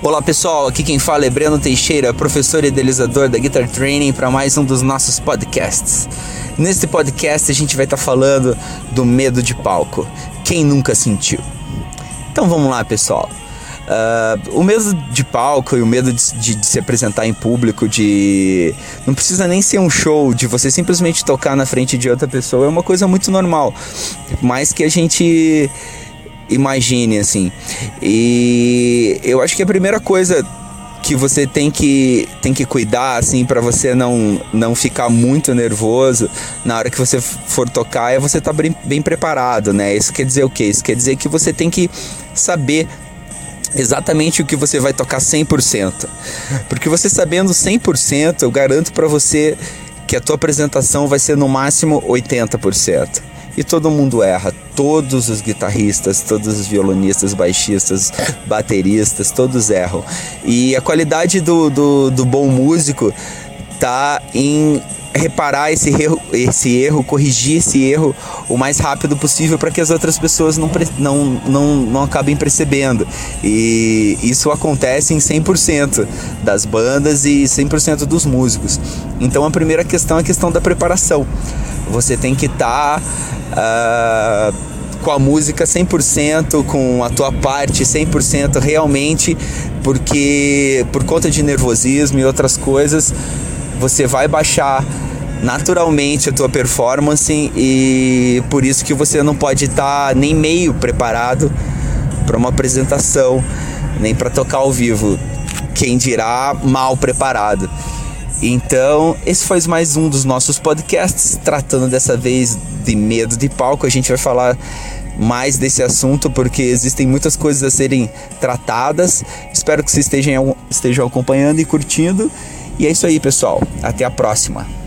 Olá pessoal, aqui quem fala é Breno Teixeira, professor e idealizador da Guitar Training para mais um dos nossos podcasts. Neste podcast a gente vai estar tá falando do medo de palco. Quem nunca sentiu? Então vamos lá pessoal. Uh, o medo de palco e o medo de, de, de, se apresentar em público, de. Não precisa nem ser um show, de você simplesmente tocar na frente de outra pessoa, é uma coisa muito normal. Mais que a gente imagine, assim. E eu acho que a primeira coisa que você tem que, tem que cuidar, assim, para você não, não ficar muito nervoso na hora que você for tocar é você estar tá bem, bem preparado, né? Isso quer dizer o quê? Isso quer dizer que você tem que saber exatamente o que você vai tocar 100%. Porque você sabendo 100%, eu garanto para você que a tua apresentação vai ser no máximo 80%. E todo mundo erra, todos os guitarristas, todos os violonistas, baixistas, bateristas, todos erram. E a qualidade do, do, do bom músico tá em reparar esse erro, esse erro, corrigir esse erro o mais rápido possível para que as outras pessoas não, não, não, não acabem percebendo. E isso acontece em 100% das bandas e 100% dos músicos. Então a primeira questão é a questão da preparação. Você tem que estar. Tá, uh, com a música 100%, com a tua parte 100% realmente, porque por conta de nervosismo e outras coisas, você vai baixar naturalmente a tua performance e por isso que você não pode estar tá nem meio preparado para uma apresentação, nem para tocar ao vivo. Quem dirá mal preparado. Então, esse foi mais um dos nossos podcasts, tratando dessa vez de medo de palco. A gente vai falar mais desse assunto porque existem muitas coisas a serem tratadas. Espero que vocês estejam, estejam acompanhando e curtindo. E é isso aí, pessoal. Até a próxima.